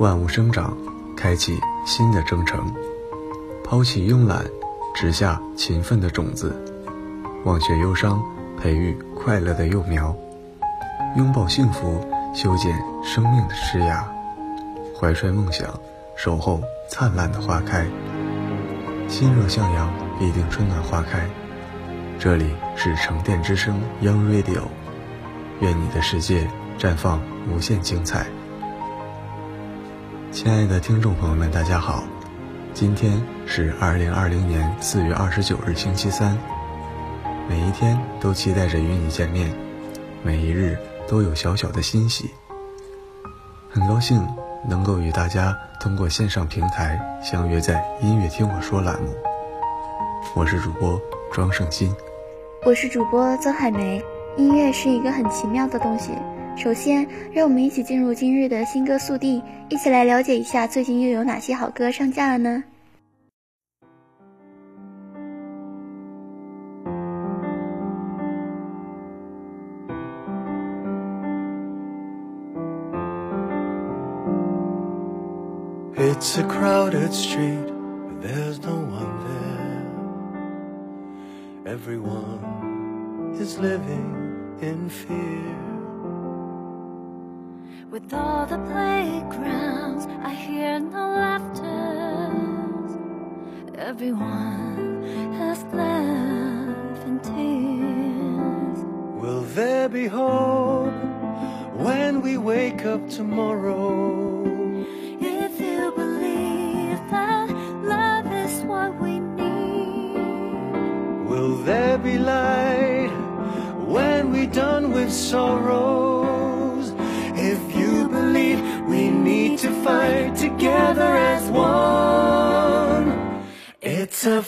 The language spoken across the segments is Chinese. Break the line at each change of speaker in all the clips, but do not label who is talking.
万物生长，开启新的征程，抛弃慵懒，植下勤奋的种子，忘却忧伤，培育快乐的幼苗，拥抱幸福，修剪生命的枝桠，怀揣梦想。守候灿烂的花开，心若向阳，必定春暖花开。这里是沉淀之声 Young Radio，愿你的世界绽放无限精彩。亲爱的听众朋友们，大家好，今天是二零二零年四月二十九日，星期三。每一天都期待着与你见面，每一日都有小小的欣喜。很高兴。能够与大家通过线上平台相约在“音乐听我说”栏目，我是主播庄胜鑫，
我是主播曾海梅。音乐是一个很奇妙的东西。首先，让我们一起进入今日的新歌速递，一起来了解一下最近又有哪些好歌上架了呢
？It's a crowded street, but there's no one there. Everyone is living in fear.
With all the playgrounds, I hear no laughter. Everyone has left in tears.
Will there be hope when we wake up tomorrow? If you believe
that love is what we need,
will there be light when we're done with sorrows? Need to fight together as one, it's a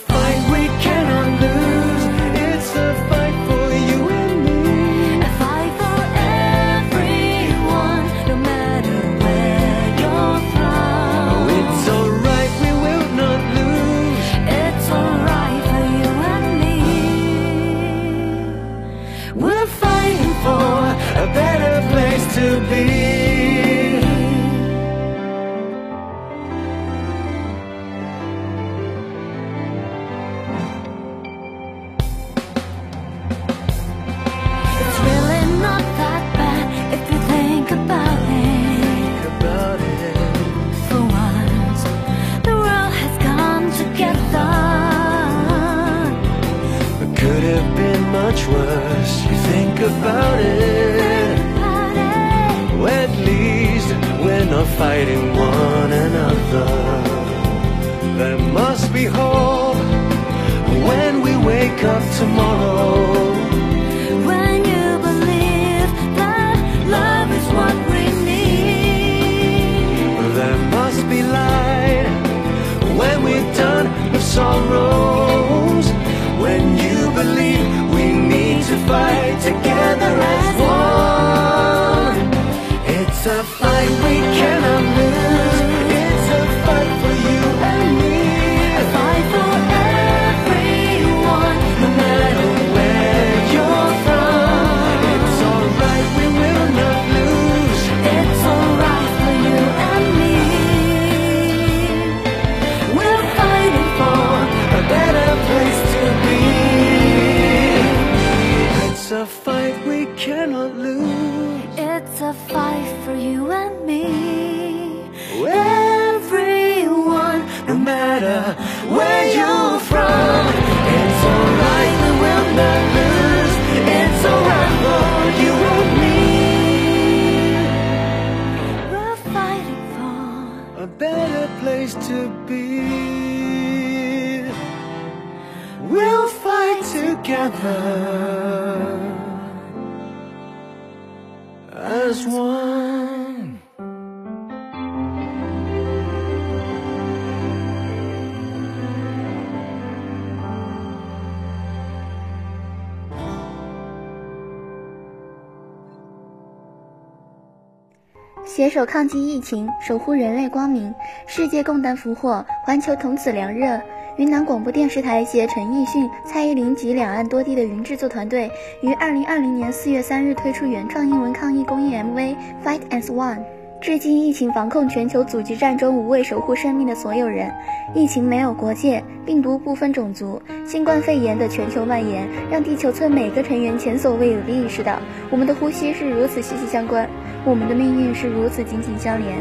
携手抗击疫情，守护人类光明，世界共担福祸，环球同此凉热。云南广播电视台携陈奕迅、蔡依林及两岸多地的云制作团队，于二零二零年四月三日推出原创英文抗疫公益 MV《Fight as One》。至今疫情防控全球阻击战中无畏守护生命的所有人。疫情没有国界，病毒不分种族，新冠肺炎的全球蔓延，让地球村每个成员前所未有的意识到，我们的呼吸是如此息息相关，我们的命运是如此紧紧相连。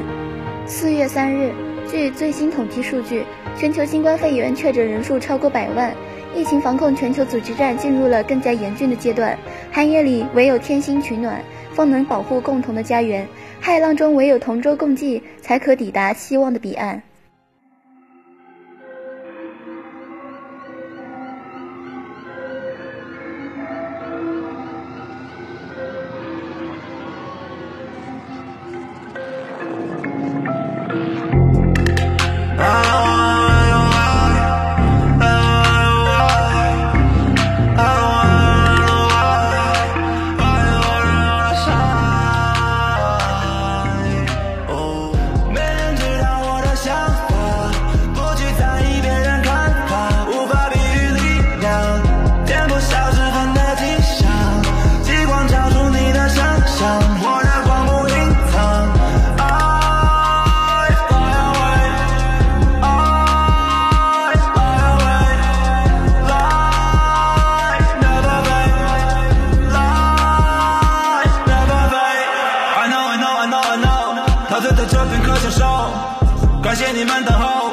四月三日，据最新统计数据，全球新冠肺炎确诊人数超过百万，疫情防控全球阻击战进入了更加严峻的阶段。寒夜里，唯有天心取暖，方能保护共同的家园。骇浪中，唯有同舟共济，才可抵达希望的彼岸。
你们等候。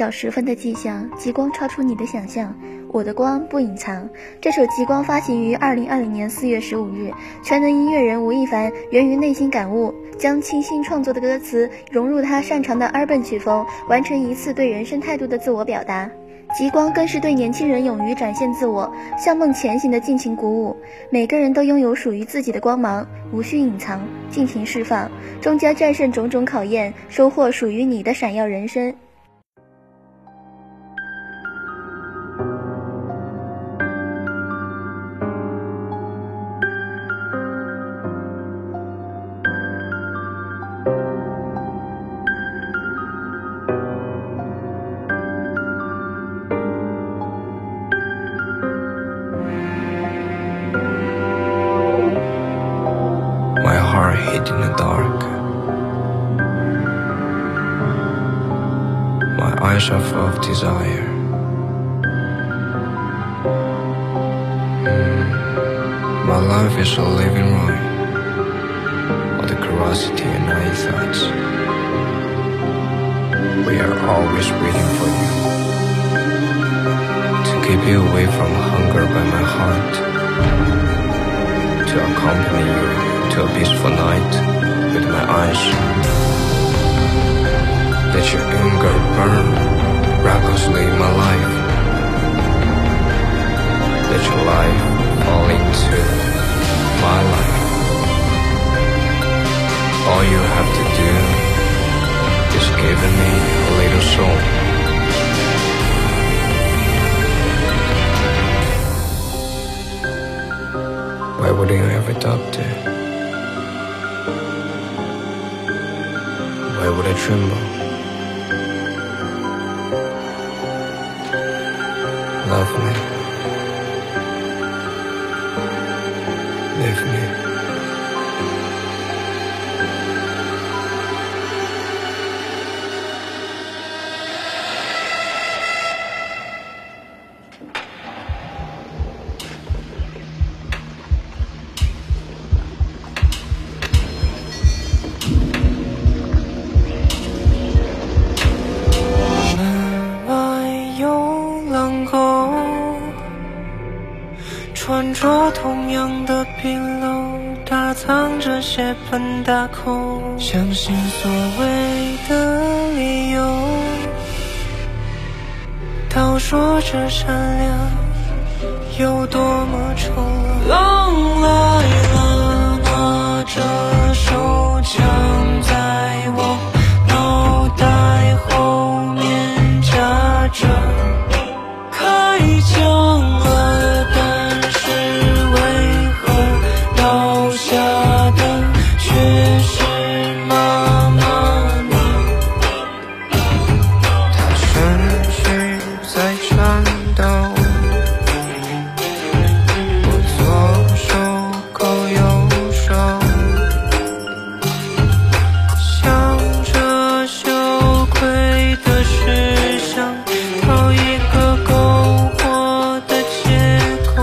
天
破晓时分的迹象，极光超出你的想象，我的光不隐藏。这首《极光》发行于二零二零年四月十五日，全能音乐人吴亦凡源于内心感悟，将倾心创作的歌词融入他擅长的 urban 曲风，完成一次对人生态度的自我表达。极光更是对年轻人勇于展现自我、向梦前行的尽情鼓舞。每个人都拥有属于自己的光芒，无需隐藏，尽情释放，终将战胜种种考验，收获属于你的闪耀人生。
Let your anger burn recklessly my life. Let your life fall into my life. All you have to do is give me a little soul. Why wouldn't I ever adopt it? Why would I tremble? Love me. Leave me.
血盆大口，相信所谓的理由，都说着善良有多么丑陋。狼来了，拿着手枪 的
事，想讨一个篝火的借口。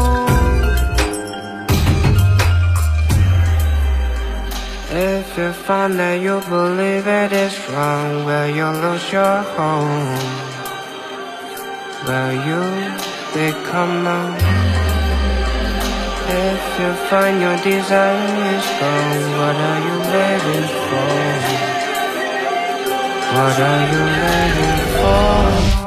If you find that you believe it is wrong, will you lose your home? Will you become numb? If you find your desire is wrong, what are you waiting for? What are you waiting for?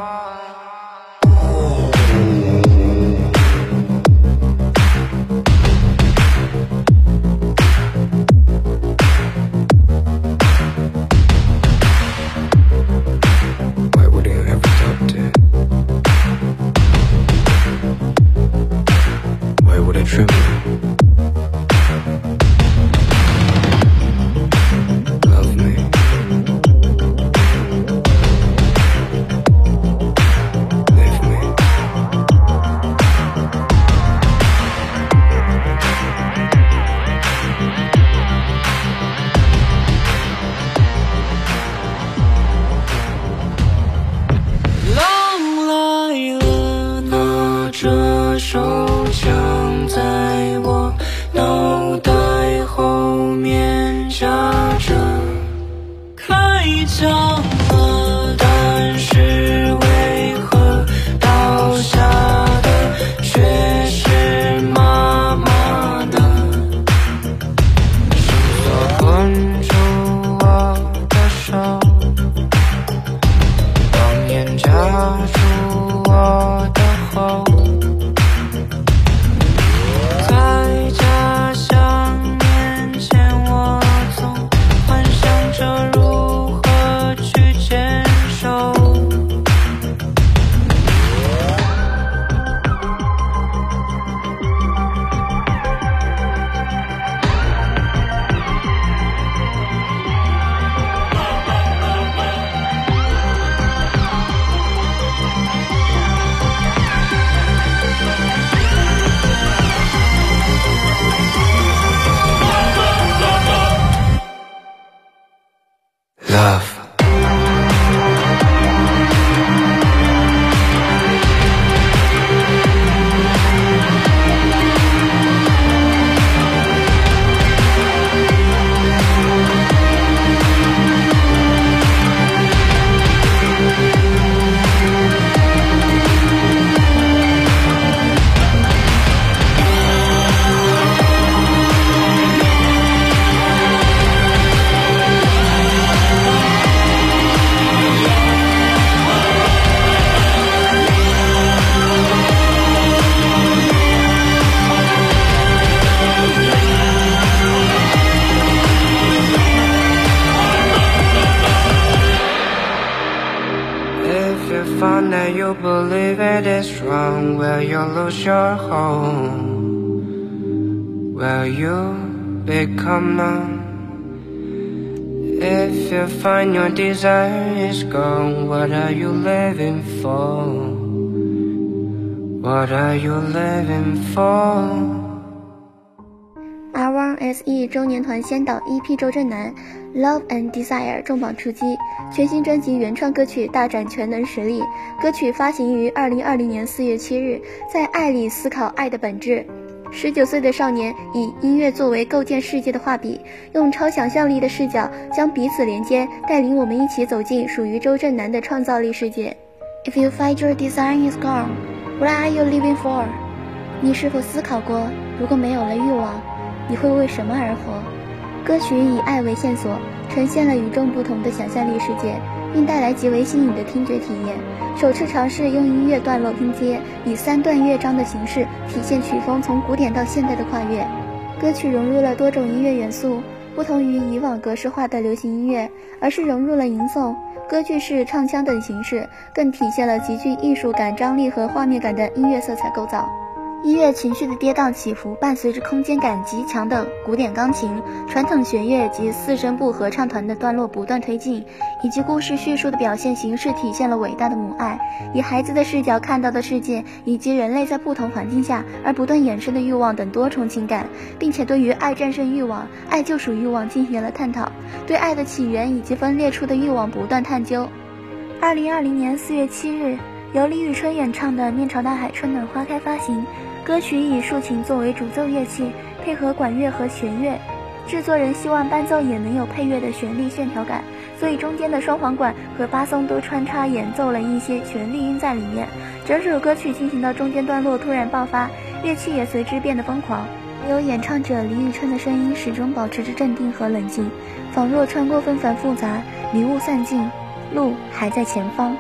believe it is wrong, will you lose your home? Will you become numb? If you find your desire is gone, what are you living for? What are you living for?
R1SE 周年团先导 EP 周震南《 Love and Desire》重磅出击，全新专辑原创歌曲大展全能实力。歌曲发行于二零二零年四月七日，在爱里思考爱的本质。十九岁的少年以音乐作为构建世界的画笔，用超想象力的视角将彼此连接，带领我们一起走进属于周震南的创造力世界。If you find your desire is gone, what are you living for？你是否思考过，如果没有了欲望？你会为什么而活？歌曲以爱为线索，呈现了与众不同的想象力世界，并带来极为新颖的听觉体验。首次尝试用音乐段落拼接，以三段乐章的形式体现曲风从古典到现代的跨越。歌曲融入了多种音乐元素，不同于以往格式化的流行音乐，而是融入了吟诵、歌剧式唱腔等形式，更体现了极具艺术感、张力和画面感的音乐色彩构造。音乐情绪的跌宕起伏，伴随着空间感极强的古典钢琴、传统弦乐及四声部合唱团的段落不断推进，以及故事叙述的表现形式体现了伟大的母爱，以孩子的视角看到的世界，以及人类在不同环境下而不断衍生的欲望等多重情感，并且对于爱战胜欲望、爱救赎欲望进行了探讨，对爱的起源以及分裂出的欲望不断探究。二零二零年四月七日，由李宇春演唱的《面朝大海，春暖花开》发行。歌曲以竖琴作为主奏乐器，配合管乐和弦乐。制作人希望伴奏也能有配乐的旋律线条感，所以中间的双簧管和巴松都穿插演奏了一些旋律音在里面。整首歌曲进行到中间段落突然爆发，乐器也随之变得疯狂。唯有演唱者李宇春的声音始终保持着镇定和冷静，仿若穿过纷繁复杂，迷雾散尽，路还在前方。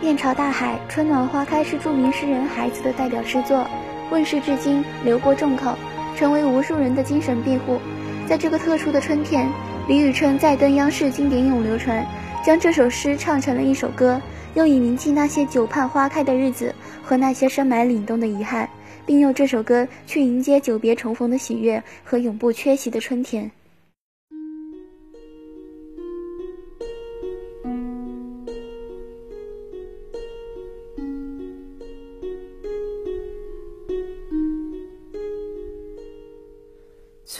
面朝大海，春暖花开是著名诗人孩子的代表诗作。问世至今，流过众口，成为无数人的精神庇护。在这个特殊的春天，李宇春再登央视经典咏流传，将这首诗唱成了一首歌，用以铭记那些久盼花开的日子和那些深埋凛冬的遗憾，并用这首歌去迎接久别重逢的喜悦和永不缺席的春天。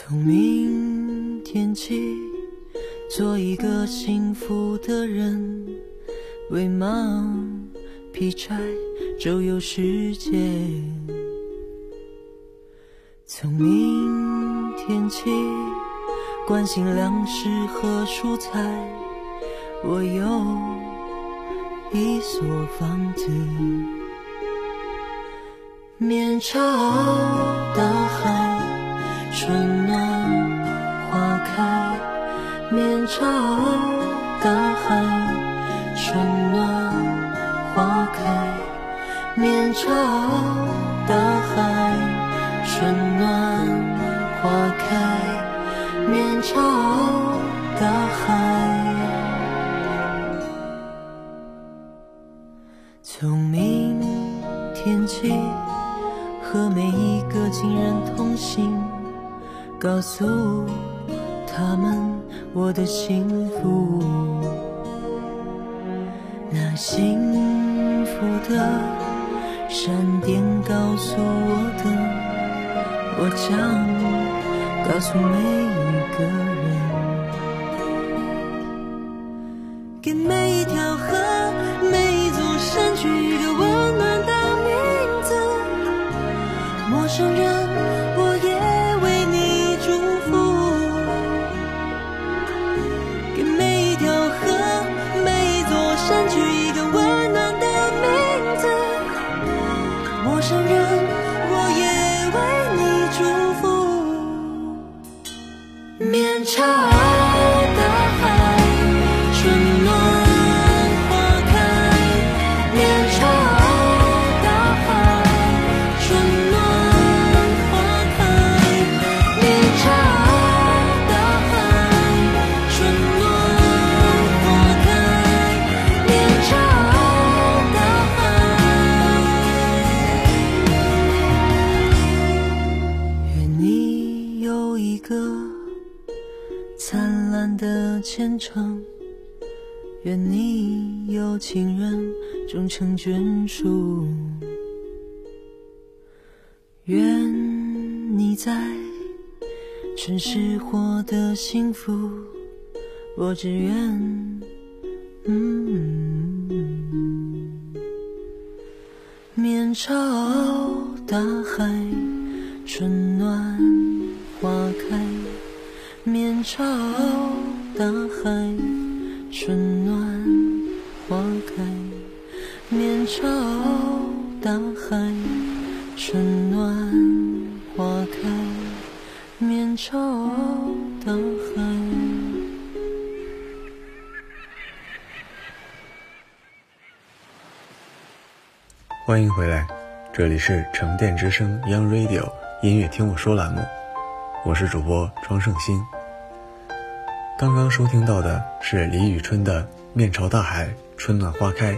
从明天起，做一个幸福的人，为忙劈柴周游世界。从明天起，关心粮食和蔬菜，我有一所房子，面朝大海。春暖花开，面朝大海。春暖花开，面朝大海。春暖花开，面朝大海。从明天起，和每一个亲人同行。告诉他们我的幸福，那幸福的闪电告诉我的，我将告诉每一个，成眷属，愿你在尘世获得幸福。我只愿，嗯，面朝大海，春暖花开，面朝大海。春暖花开，面朝大海。春暖花开，面朝大海。
欢迎回来，这里是沉淀之声 Young Radio 音乐听我说栏目，我是主播庄胜鑫。刚刚收听到的是李宇春的《面朝大海，春暖花开》。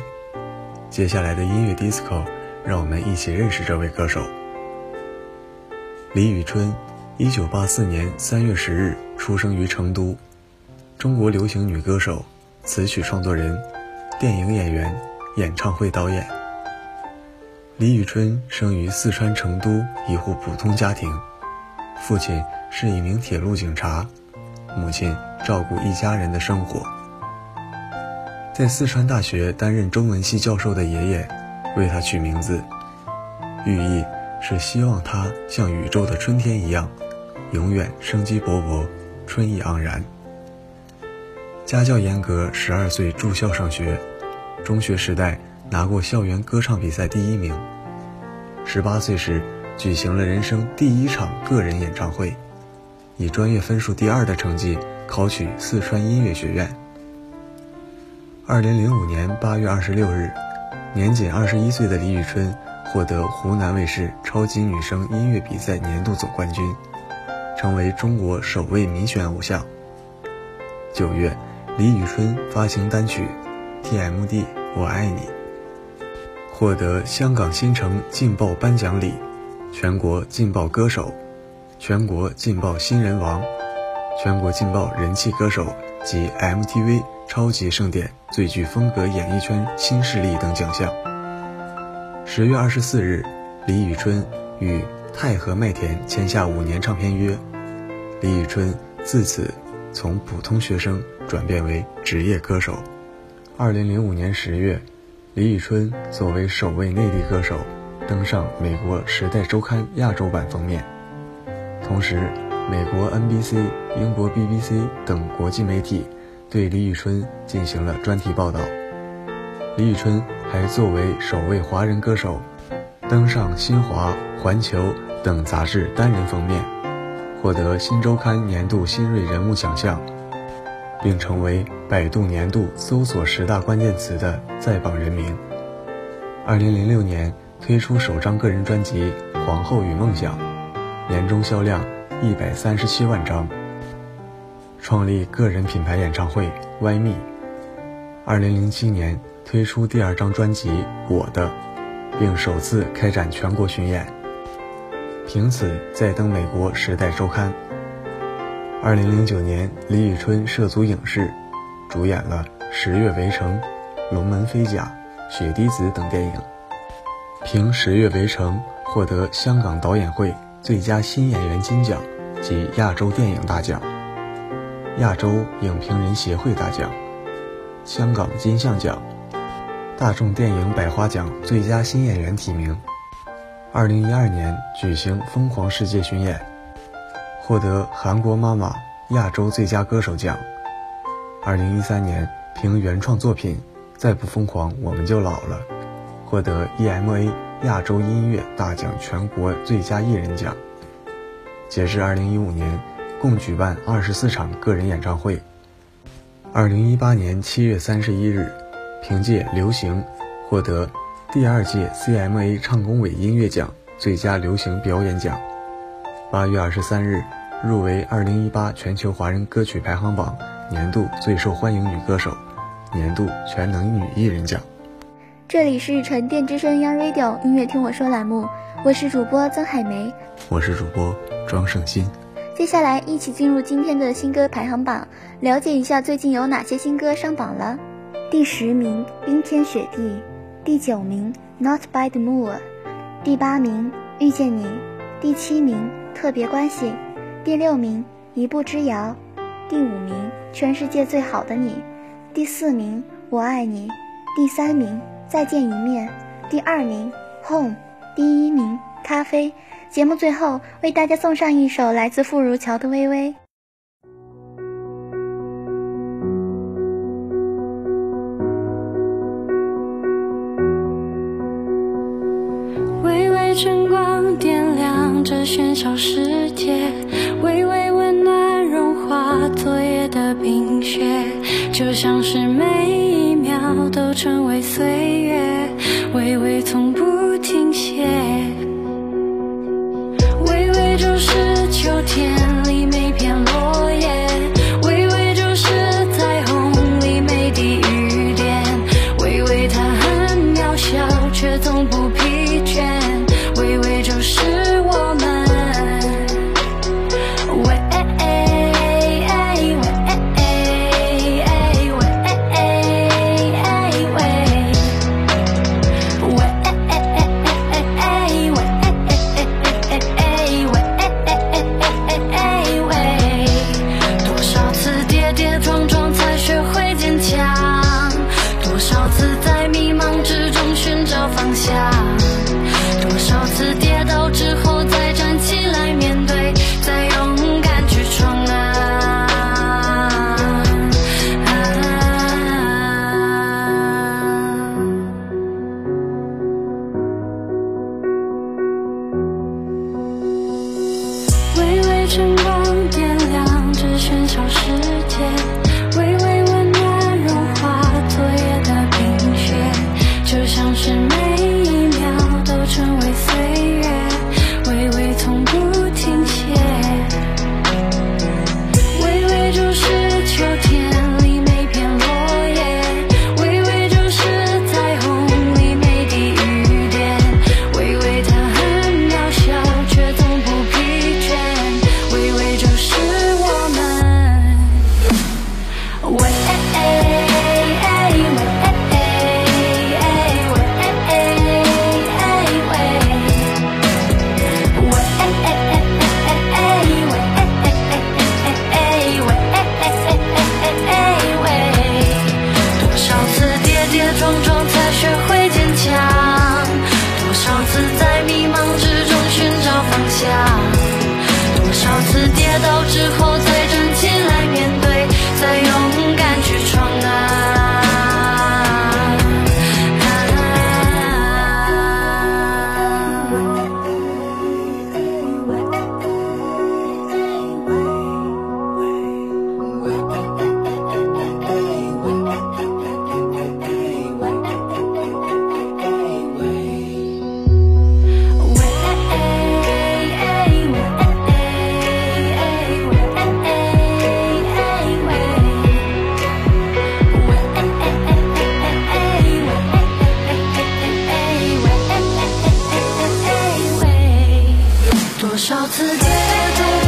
接下来的音乐 disco，让我们一起认识这位歌手。李宇春，一九八四年三月十日出生于成都，中国流行女歌手、词曲创作人、电影演员、演唱会导演。李宇春生于四川成都一户普通家庭，父亲是一名铁路警察。母亲照顾一家人的生活，在四川大学担任中文系教授的爷爷为他取名字，寓意是希望他像宇宙的春天一样，永远生机勃勃，春意盎然。家教严格，十二岁住校上学，中学时代拿过校园歌唱比赛第一名，十八岁时举行了人生第一场个人演唱会。以专业分数第二的成绩考取四川音乐学院。二零零五年八月二十六日，年仅二十一岁的李宇春获得湖南卫视超级女声音乐比赛年度总冠军，成为中国首位民选偶像。九月，李宇春发行单曲《TMD 我爱你》，获得香港新城劲爆颁奖礼、全国劲爆歌手。全国劲爆新人王、全国劲爆人气歌手及 MTV 超级盛典最具风格演艺圈新势力等奖项。十月二十四日，李宇春与太和麦田签下五年唱片约，李宇春自此从普通学生转变为职业歌手。二零零五年十月，李宇春作为首位内地歌手登上美国《时代周刊》亚洲版封面。同时，美国 NBC、英国 BBC 等国际媒体对李宇春进行了专题报道。李宇春还作为首位华人歌手，登上《新华》《环球》等杂志单人封面，获得《新周刊》年度新锐人物奖项，并成为百度年度搜索十大关键词的在榜人名。二零零六年推出首张个人专辑《皇后与梦想》。年终销量一百三十七万张，创立个人品牌演唱会 Y Me。二零零七年推出第二张专辑《我的》，并首次开展全国巡演，凭此再登美国《时代周刊》。二零零九年，李宇春涉足影视，主演了《十月围城》《龙门飞甲》《血滴子》等电影，凭《十月围城》获得香港导演会。最佳新演员金奖及亚洲电影大奖、亚洲影评人协会大奖、香港金像奖、大众电影百花奖最佳新演员提名。二零一二年举行疯狂世界巡演，获得韩国妈妈亚洲最佳歌手奖。二零一三年凭原创作品《再不疯狂我们就老了》，获得 EMA。亚洲音乐大奖全国最佳艺人奖。截至二零一五年，共举办二十四场个人演唱会。二零一八年七月三十一日，凭借《流行》获得第二届 CMA 唱工委音乐奖最佳流行表演奖。八月二十三日，入围二零一八全球华人歌曲排行榜年度最受欢迎女歌手、年度全能女艺人奖。
这里是沉淀之声 Young Radio 音乐听我说栏目，我是主播曾海梅，
我是主播庄胜鑫。
接下来一起进入今天的新歌排行榜，了解一下最近有哪些新歌上榜了。第十名，冰天雪地；第九名，Not by the Moon；第八名，遇见你；第七名，特别关系；第六名，一步之遥；第五名，全世界最好的你；第四名，我爱你；第三名，再见一面；第二名，Home；第一名，咖啡。节目最后为大家送上一首来自傅如乔的《微微》。
微微晨光点亮这喧嚣世界，微微温暖融化昨夜的冰雪，就像是每一秒都成为岁月，微微从多少次跌
倒？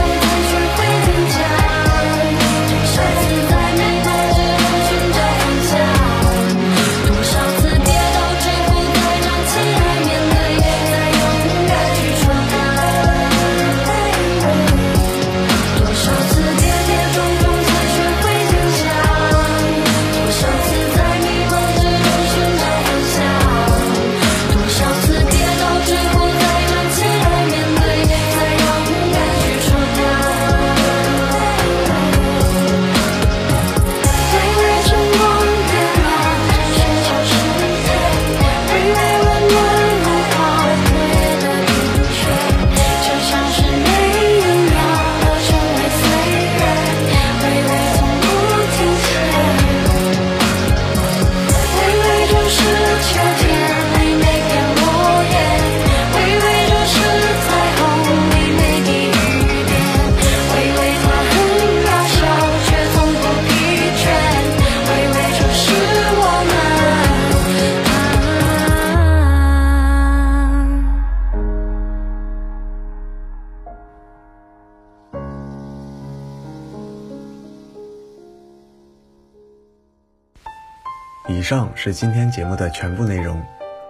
上是今天节目的全部内容。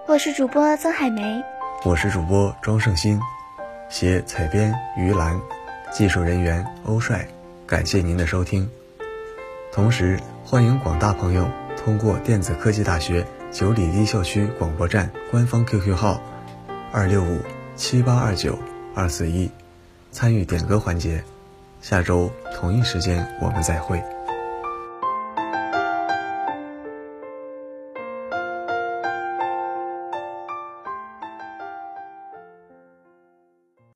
我是主播曾海梅，
我是主播庄胜鑫，写采编于兰，技术人员欧帅。感谢您的收听。同时，欢迎广大朋友通过电子科技大学九里堤校区广播站官方 QQ 号二六五七八二九二四一参与点歌环节。下周同一时间我们再会。